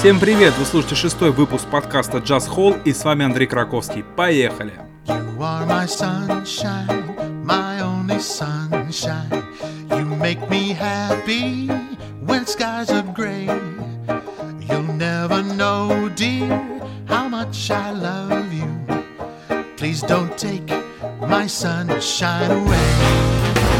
Всем привет! Вы слушаете шестой выпуск подкаста Jazz Hall и с вами Андрей Краковский. Поехали! You are my sunshine, my only sunshine. You make me happy when skies are gray. You'll never know, dear, how much I love you. Please don't take my sunshine away.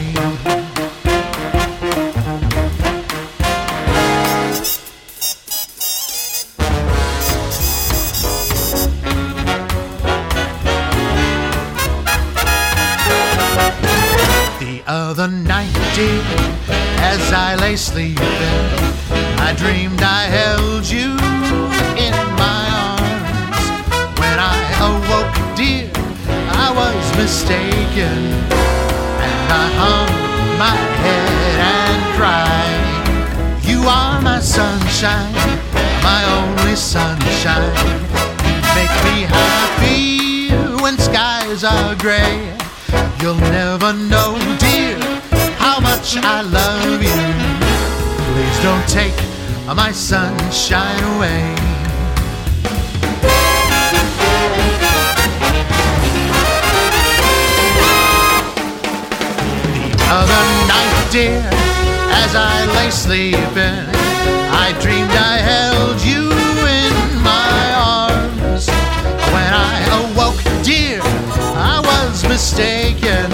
I I dreamed I held you in my arms. When I awoke, dear, I was mistaken, and I hung my head and cried. You are my sunshine, my only sunshine. You make me happy when skies are gray. You'll never know, dear, how much I love you. Please don't take my sunshine away. The other night, dear, as I lay sleeping, I dreamed I held you in my arms. When I awoke, dear, I was mistaken,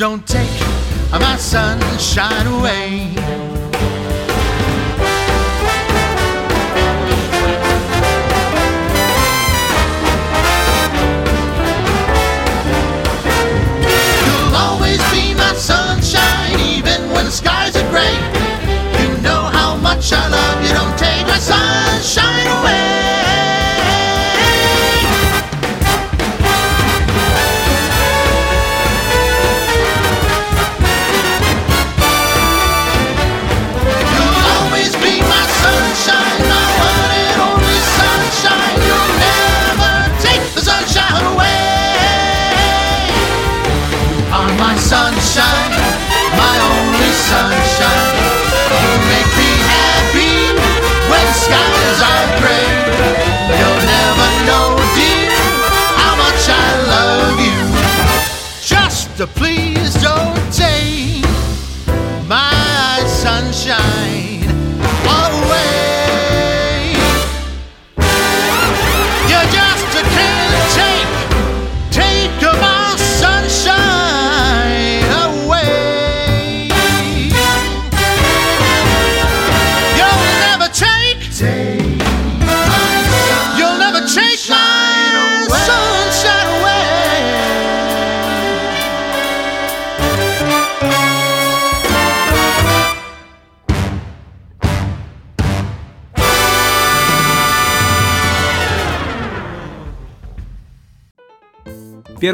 don't take my sunshine away.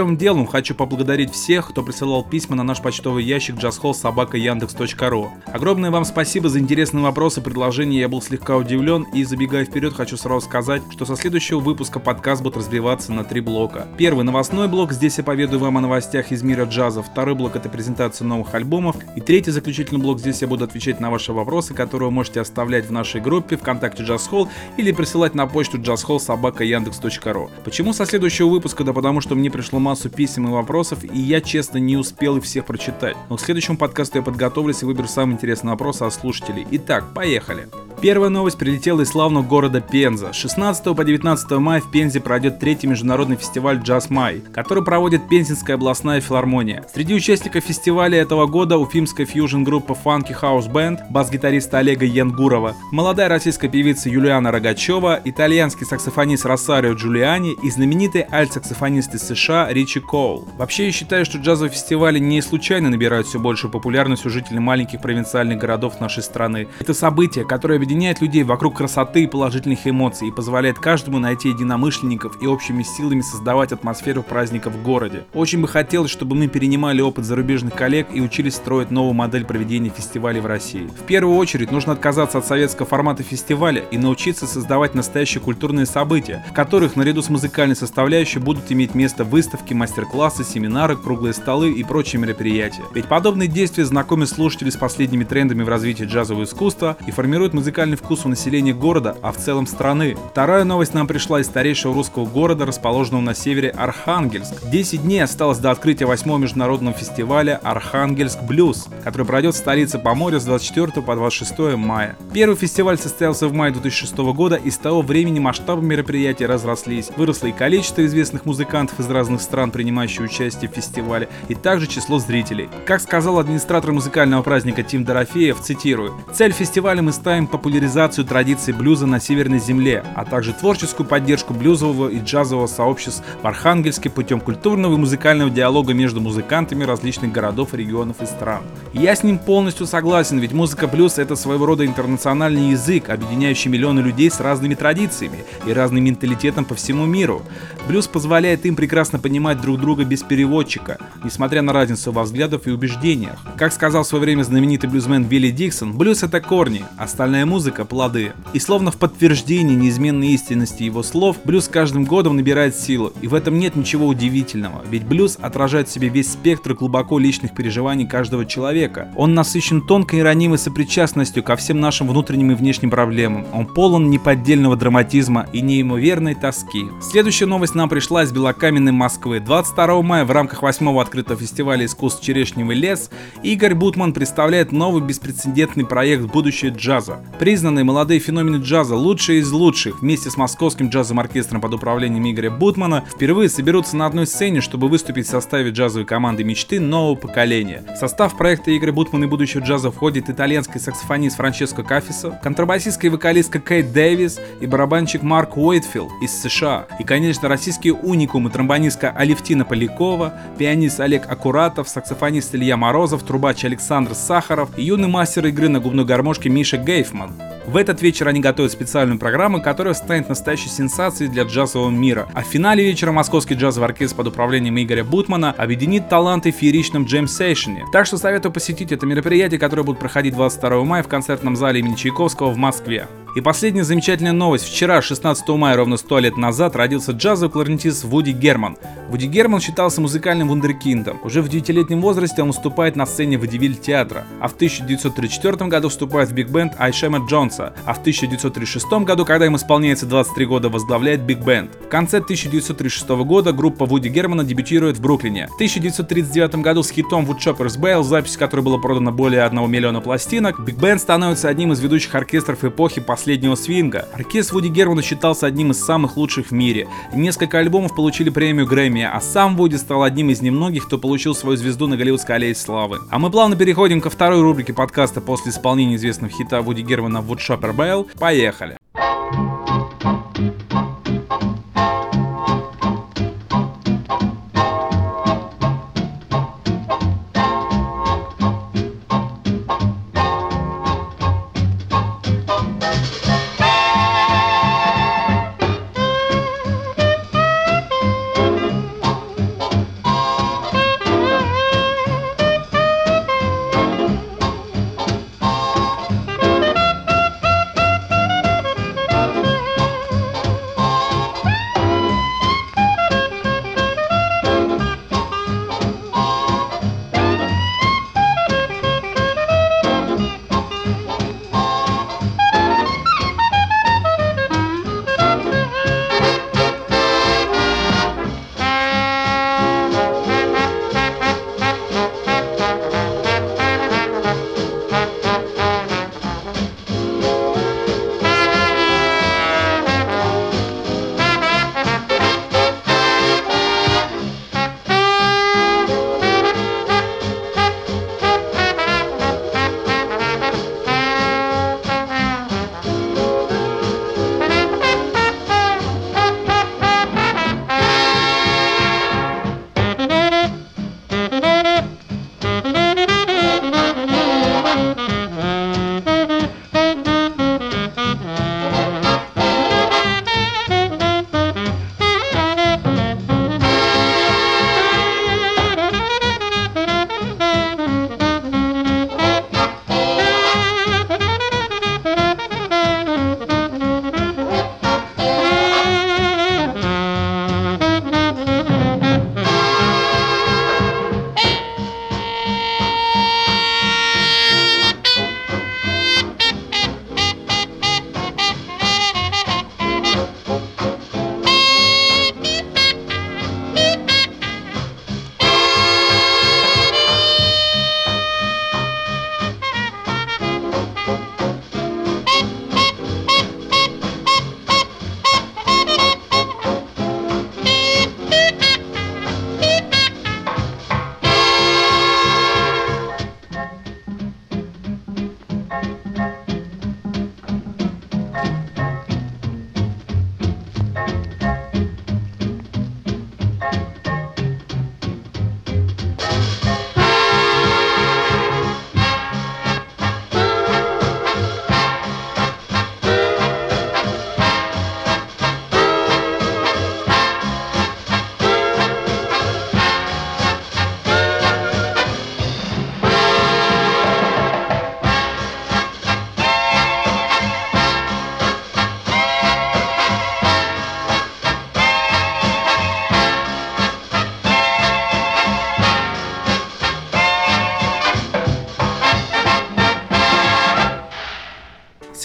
Первым делом хочу поблагодарить всех, кто присылал письма на наш почтовый ящик jazzhall.sobaka.yandex.ru. Огромное вам спасибо за интересные вопросы, предложения, я был слегка удивлен и забегая вперед хочу сразу сказать, что со следующего выпуска подкаст будет разбиваться на три блока. Первый новостной блок, здесь я поведаю вам о новостях из мира джаза, второй блок это презентация новых альбомов и третий заключительный блок, здесь я буду отвечать на ваши вопросы, которые вы можете оставлять в нашей группе ВКонтакте Jazz Hall или присылать на почту jazzhall.sobaka.yandex.ru. Почему со следующего выпуска? Да потому что мне пришло массу писем и вопросов, и я, честно, не успел их всех прочитать. Но к следующему подкасту я подготовлюсь и выберу самые интересные вопросы от слушателей. Итак, поехали! Первая новость прилетела из славного города Пенза. С 16 по 19 мая в Пензе пройдет третий международный фестиваль «Джаз Май», который проводит Пензенская областная филармония. Среди участников фестиваля этого года уфимская фьюжн-группа Funky House Band, бас-гитариста Олега Янгурова, молодая российская певица Юлиана Рогачева, итальянский саксофонист Росарио Джулиани и знаменитый альт-саксофонист из США Ричи Коул. Вообще я считаю, что джазовые фестивали не случайно набирают все большую популярность у жителей маленьких провинциальных городов нашей страны. Это событие, которое объединяет людей вокруг красоты и положительных эмоций и позволяет каждому найти единомышленников и общими силами создавать атмосферу праздника в городе. Очень бы хотелось, чтобы мы перенимали опыт зарубежных коллег и учились строить новую модель проведения фестивалей в России. В первую очередь нужно отказаться от советского формата фестиваля и научиться создавать настоящие культурные события, в которых наряду с музыкальной составляющей будут иметь место выставки, мастер-классы, семинары, круглые столы и прочие мероприятия. Ведь подобные действия знакомят слушателей с последними трендами в развитии джазового искусства и формируют музыкальный вкус у населения города, а в целом страны. Вторая новость нам пришла из старейшего русского города, расположенного на севере Архангельск. 10 дней осталось до открытия 8 международного фестиваля Архангельск Блюз, который пройдет в столице Поморья с 24 по 26 мая. Первый фестиваль состоялся в мае 2006 года и с того времени масштабы мероприятия разрослись. Выросло и количество известных музыкантов из разных стран, принимающих участие в фестивале, и также число зрителей. Как сказал администратор музыкального праздника Тим Дорофеев, цитирую, «Цель фестиваля мы ставим популяризацию традиций блюза на Северной Земле, а также творческую поддержку блюзового и джазового сообществ в Архангельске путем культурного и музыкального диалога между музыкантами различных городов, регионов и стран. Я с ним полностью согласен, ведь музыка блюз это своего рода интернациональный язык, объединяющий миллионы людей с разными традициями и разным менталитетом по всему миру. Блюз позволяет им прекрасно понимать друг друга без переводчика, несмотря на разницу во взглядах и убеждениях. Как сказал в свое время знаменитый блюзмен Вилли Диксон, блюз это корни, остальная музыка – плоды. И словно в подтверждении неизменной истинности его слов, блюз каждым годом набирает силу, и в этом нет ничего удивительного, ведь блюз отражает в себе весь спектр глубоко личных переживаний каждого человека. Он насыщен тонкой и ранимой сопричастностью ко всем нашим внутренним и внешним проблемам. Он полон неподдельного драматизма и неимоверной тоски. Следующая новость нам пришла из Белокаменной Москвы. 22 мая в рамках 8 открытого фестиваля искусств «Черешневый лес» Игорь Бутман представляет новый беспрецедентный проект «Будущее джаза». Признанные молодые феномены джаза, лучшие из лучших, вместе с московским джазовым оркестром под управлением Игоря Бутмана, впервые соберутся на одной сцене, чтобы выступить в составе джазовой команды мечты нового поколения. В состав проекта Игоря Бутмана и будущего джаза входит итальянский саксофонист Франческо Кафисо, контрабасистская вокалистка Кейт Дэвис и барабанщик Марк Уэйтфилд из США. И, конечно, российские уникумы тромбонистка Алевтина Полякова, пианист Олег Акуратов, саксофонист Илья Морозов, трубач Александр Сахаров и юный мастер игры на губной гармошке Миша Гейфман. В этот вечер они готовят специальную программу, которая станет настоящей сенсацией для джазового мира. А в финале вечера московский джазовый оркестр под управлением Игоря Бутмана объединит таланты в фееричном джем-сейшене. Так что советую посетить это мероприятие, которое будет проходить 22 мая в концертном зале имени Чайковского в Москве. И последняя замечательная новость. Вчера, 16 мая, ровно 100 лет назад, родился джазовый кларнетист Вуди Герман. Вуди Герман считался музыкальным вундеркиндом. Уже в 9-летнем возрасте он выступает на сцене Водивиль театра, а в 1934 году вступает в биг-бенд Айшема Джонса, а в 1936 году, когда им исполняется 23 года, возглавляет биг-бенд. В конце 1936 года группа Вуди Германа дебютирует в Бруклине. В 1939 году с хитом Woodchopper's Bell, запись которой была продана более 1 миллиона пластинок, биг-бенд становится одним из ведущих оркестров эпохи последних последнего свинга. Оркестр Вуди Германа считался одним из самых лучших в мире. Несколько альбомов получили премию Грэмми, а сам Вуди стал одним из немногих, кто получил свою звезду на Голливудской аллее славы. А мы плавно переходим ко второй рубрике подкаста после исполнения известного хита Вуди Германа Woodshopper Bell. Поехали!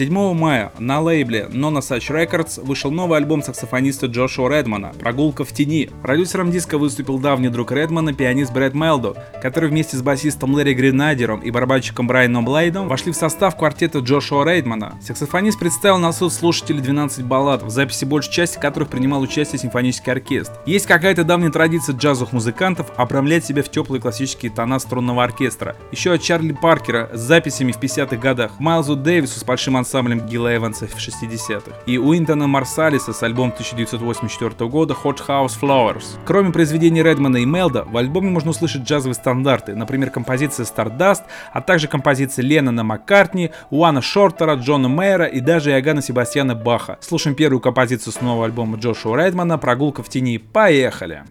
7 мая на лейбле Nona Such Records вышел новый альбом саксофониста Джошуа Редмана «Прогулка в тени». Продюсером диска выступил давний друг Редмана, пианист Брэд Мелдо, который вместе с басистом Лэри Гренадером и барабанщиком Брайаном Блейдом вошли в состав квартета Джошуа Рейдмана. Саксофонист представил на суд слушателей 12 баллад, в записи большей части которых принимал участие симфонический оркестр. Есть какая-то давняя традиция джазовых музыкантов обрамлять себя в теплые классические тона струнного оркестра. Еще от Чарли Паркера с записями в 50-х годах, Майлзу Дэвису с большим ансамблем Гилла Эванса в 60-х и Уинтона Марсалиса с альбомом 1984 года Hot House Flowers. Кроме произведений Редмана и Мелда, в альбоме можно услышать джазовые стандарты, например, композиция Stardust, а также композиции Леннона Маккартни, Уана Шортера, Джона Мэйра и даже Иоганна Себастьяна Баха. Слушаем первую композицию с нового альбома Джошуа Редмана «Прогулка в тени». Поехали!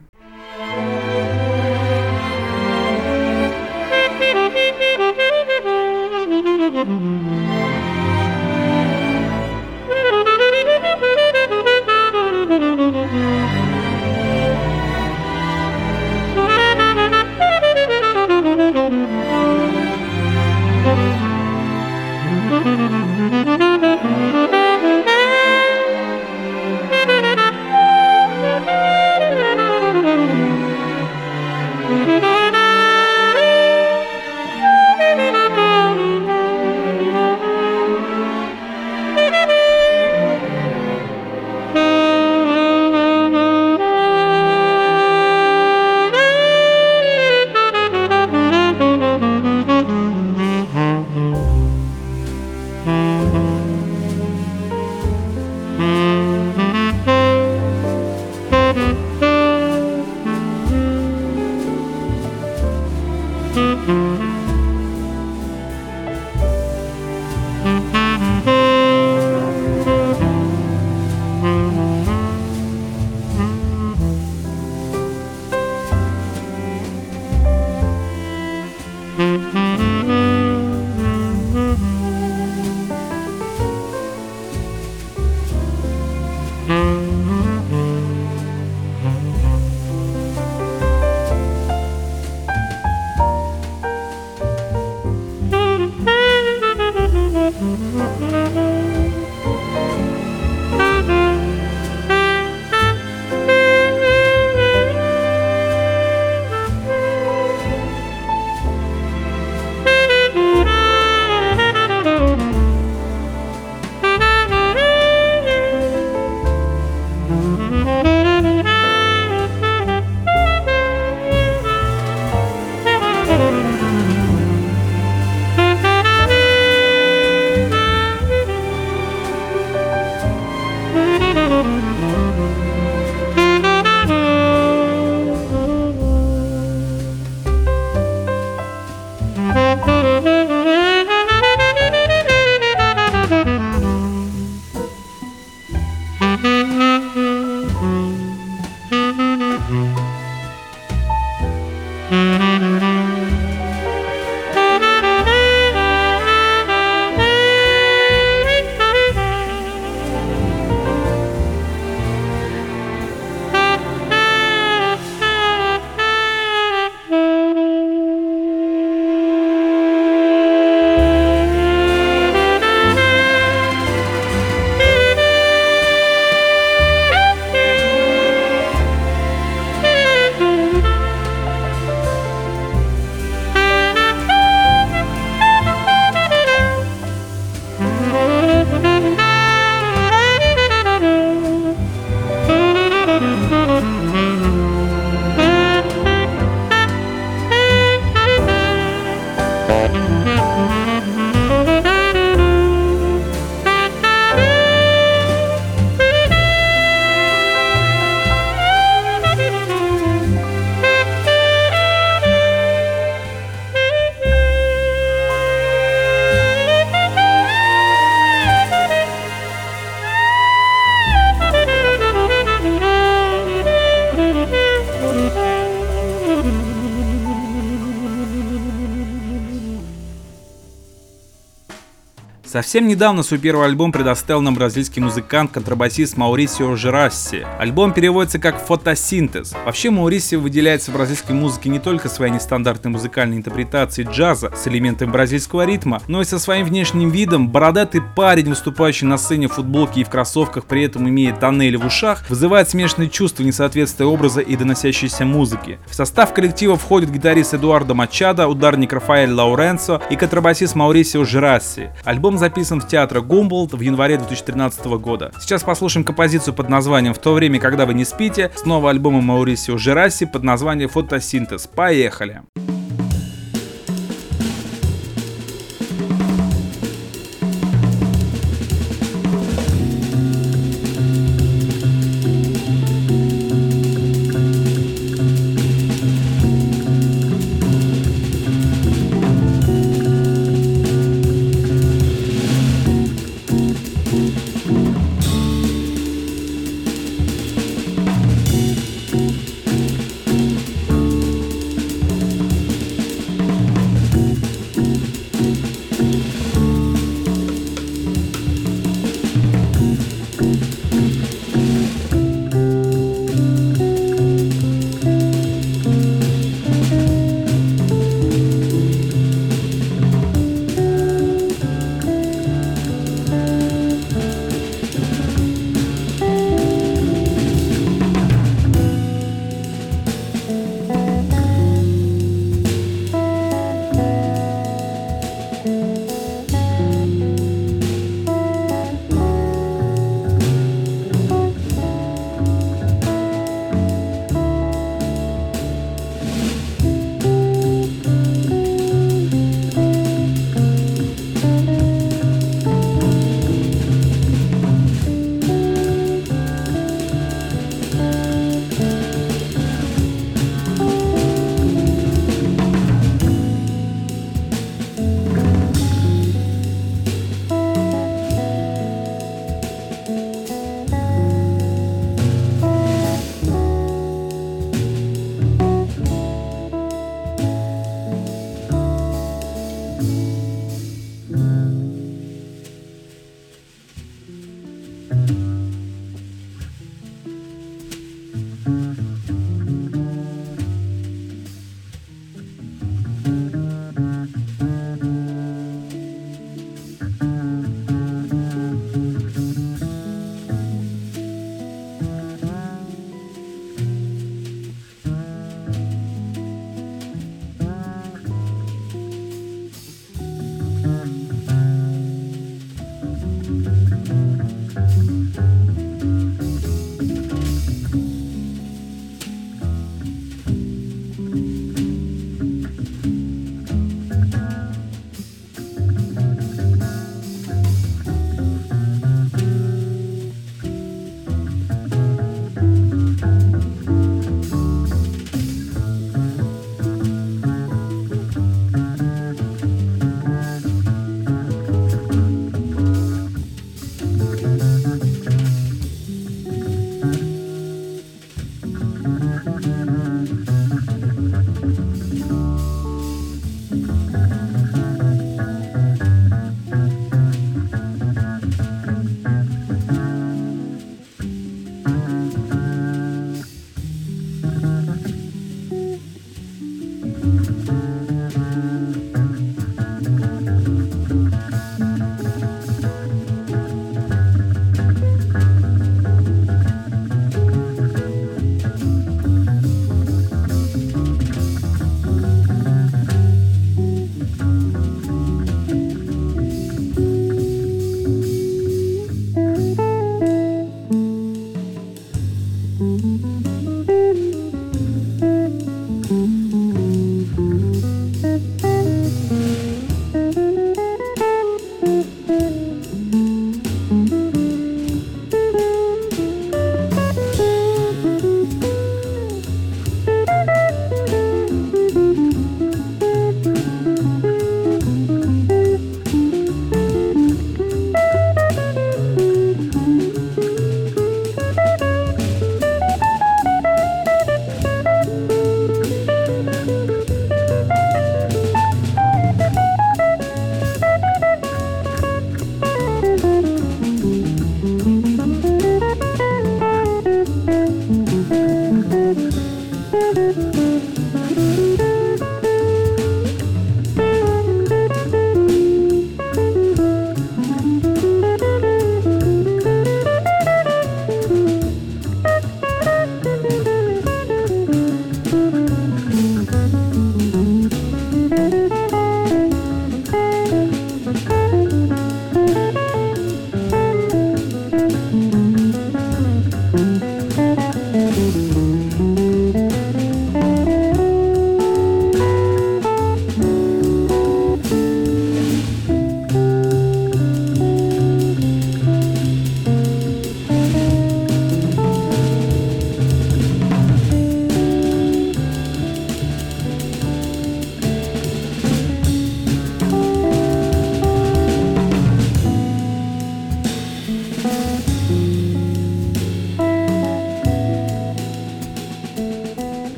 Совсем недавно свой первый альбом предоставил нам бразильский музыкант, контрабасист Маурисио Жерасси. Альбом переводится как «фотосинтез». Вообще Маурисио выделяется в бразильской музыке не только своей нестандартной музыкальной интерпретацией джаза с элементами бразильского ритма, но и со своим внешним видом. Бородатый парень, выступающий на сцене в футболке и в кроссовках, при этом имея тоннели в ушах, вызывает смешанные чувства несоответствия образа и доносящейся музыки. В состав коллектива входит гитарист Эдуардо Мачадо, ударник Рафаэль Лауренцо и контрабасист Маурисио Жерасси. Альбом записан в театре Гумболд в январе 2013 года. Сейчас послушаем композицию под названием «В то время, когда вы не спите», снова альбома Маурисио Жерасси под названием «Фотосинтез». Поехали!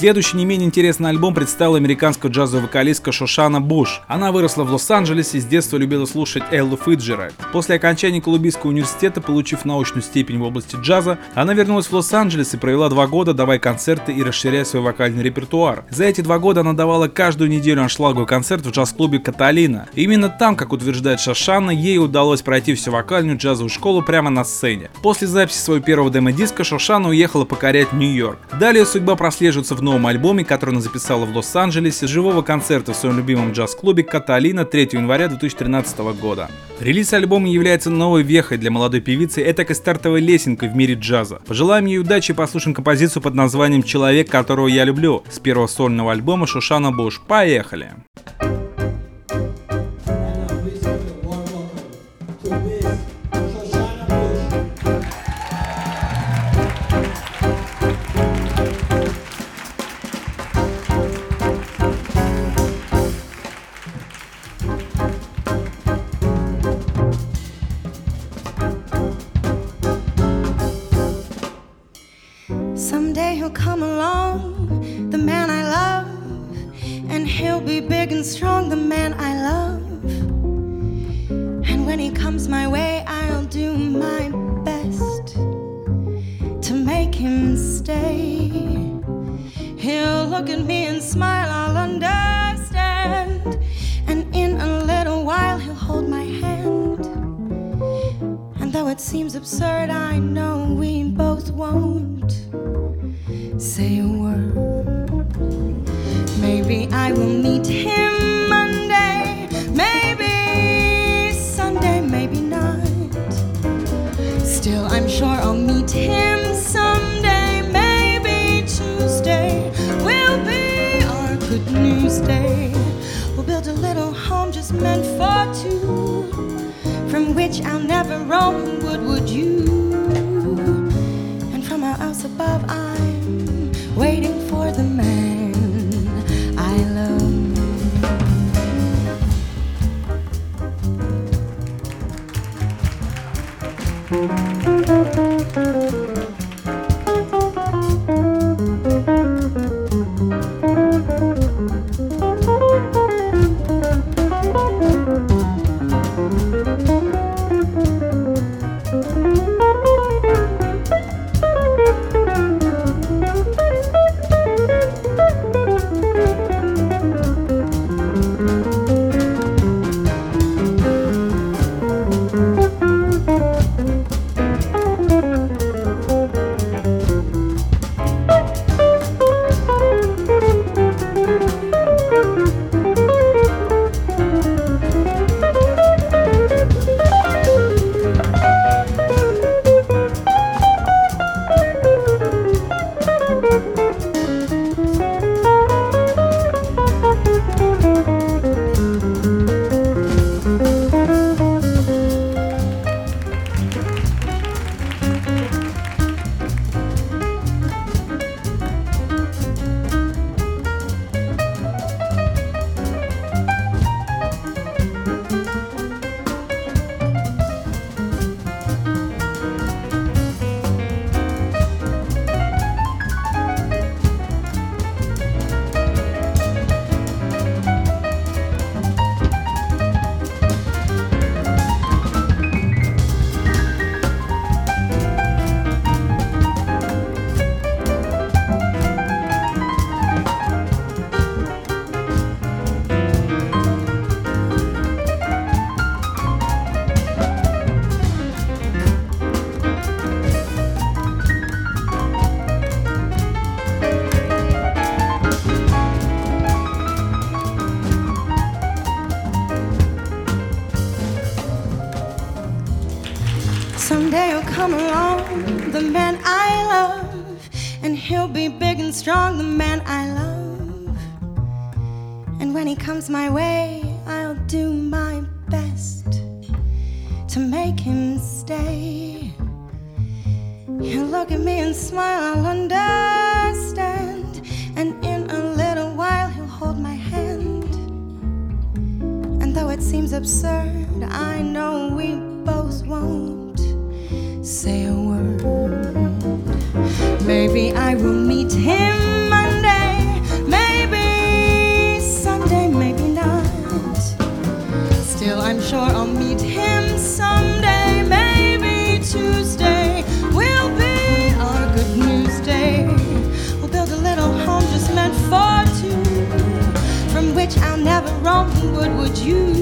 Следующий не менее интересный альбом представил американская джазовая вокалистка Шошана Буш. Она выросла в Лос-Анджелесе и с детства любила слушать Эллу Фиджеральд. После окончания Колумбийского университета, получив научную степень в области джаза, она вернулась в Лос-Анджелес и провела два года, давая концерты и расширяя свой вокальный репертуар. За эти два года она давала каждую неделю аншлаговый концерт в джаз-клубе Каталина. И именно там, как утверждает Шошана, ей удалось пройти всю вокальную джазовую школу прямо на сцене. После записи своего первого демо-диска Шошана уехала покорять Нью-Йорк. Далее судьба прослеживается в новом альбоме, который она записала в Лос-Анджелесе, живого концерта в своем любимом джаз-клубе Каталина 3 января 2013 года. Релиз альбома является новой вехой для молодой певицы, этакой стартовой лесенкой в мире джаза. Пожелаем ей удачи и послушаем композицию под названием «Человек, которого я люблю» с первого сольного альбома Шушана Буш. Поехали! and strong, the man I love. And when he comes my way, I'll do my best to make him stay. He'll look at me and smile, I'll understand. And in a little while, he'll hold my hand. And though it seems absurd, I know we both won't say a word. Maybe I will meet him Monday, maybe Sunday, maybe not. Still, I'm sure I'll meet him someday, maybe Tuesday will be our good news day. We'll build a little home just meant for two, from which I'll never roam. Would would you? And from our house above, I He comes my way, I'll do my best to make him stay. He'll look at me and smile, I'll understand. And in a little while, he'll hold my hand. And though it seems absurd, I know we both won't say a word. Maybe I will you.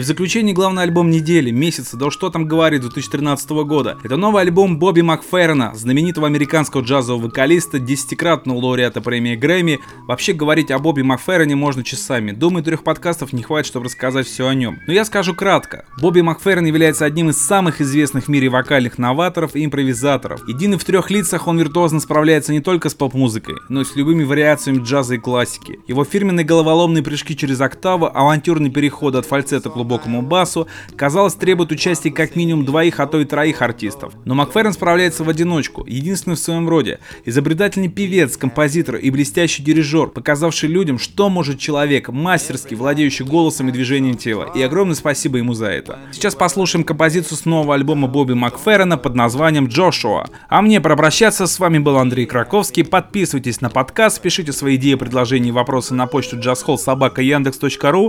В заключении главный альбом недели, месяца, да что там говорит, 2013 года. Это новый альбом Бобби Макферрена, знаменитого американского джазового вокалиста, десятикратного лауреата премии Грэмми. Вообще говорить о Бобби Макферрене можно часами. Думаю, трех подкастов не хватит, чтобы рассказать все о нем. Но я скажу кратко. Бобби Макферрен является одним из самых известных в мире вокальных новаторов и импровизаторов. Единый в трех лицах он виртуозно справляется не только с поп-музыкой, но и с любыми вариациями джаза и классики. Его фирменные головоломные прыжки через октавы, авантюрный переход от фальцета к глубокому басу, казалось, требуют участия как минимум двоих, а то и троих артистов. Но Макферрен справляется в одиночку, единственный в своем роде. Изобретательный певец, композитор и блестящий дирижер, показавший людям, что может человек, мастерски владеющий голосом и движением тела. И огромное спасибо ему за это. Сейчас послушаем композицию с нового альбома Бобби Макферрена под названием «Джошуа». А мне пропрощаться, с вами был Андрей Краковский. Подписывайтесь на подкаст, пишите свои идеи, предложения и вопросы на почту jazzhall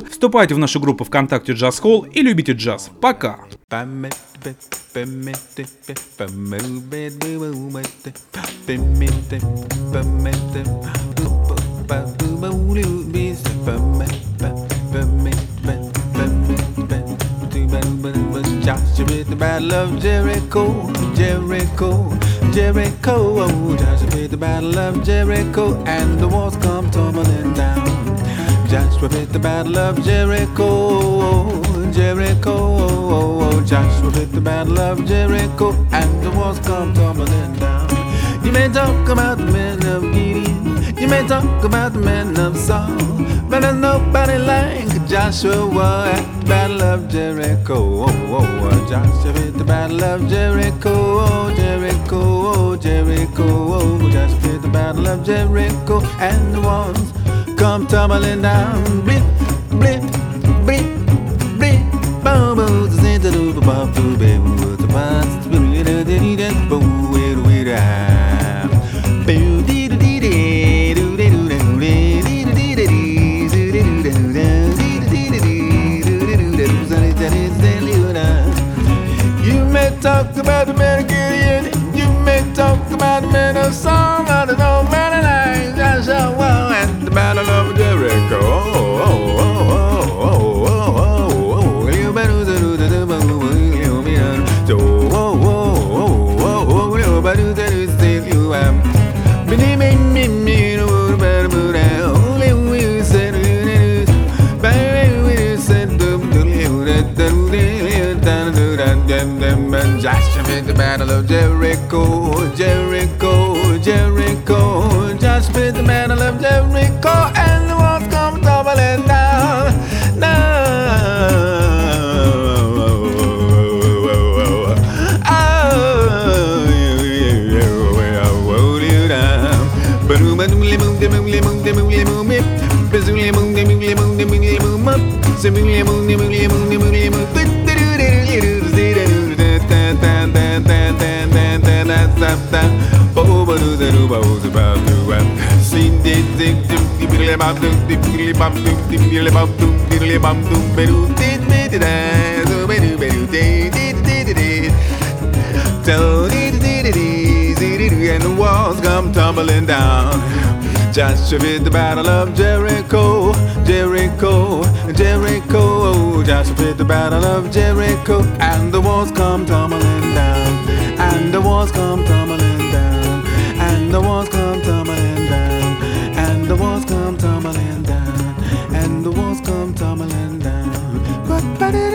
вступайте в нашу группу ВКонтакте Jazz Hall и любите джаз. Пока! Joshua with the battle of Jericho, Jericho, Jericho. Oh, Joshua with the battle of Jericho, and the walls come tumbling down. Joshua with the battle of Jericho, Jericho. Joshua with the battle of Jericho, and the walls come tumbling down. You may talk about the men of Gideon, you may talk about the men of Saul, but there's nobody like Joshua at the battle of Jericho. Joshua at the battle of Jericho. Jericho, Jericho. Joshua at the battle of Jericho. And the walls come tumbling down. Blip, blip, blip, blip. Boom, boom, the center of the bomb to be with the bombs. Boom, boom, boom, boom, talk about the man of Gideon. You may talk about the man of song. In the battle of Jericho, Jericho, Jericho. Joshua in the battle of Jericho, and the walls come tumbling down. Joshua fit the battle of Jericho, Jericho, Jericho. Joshua fit the battle of Jericho, and the walls come tumbling down, and the walls come tumbling. பட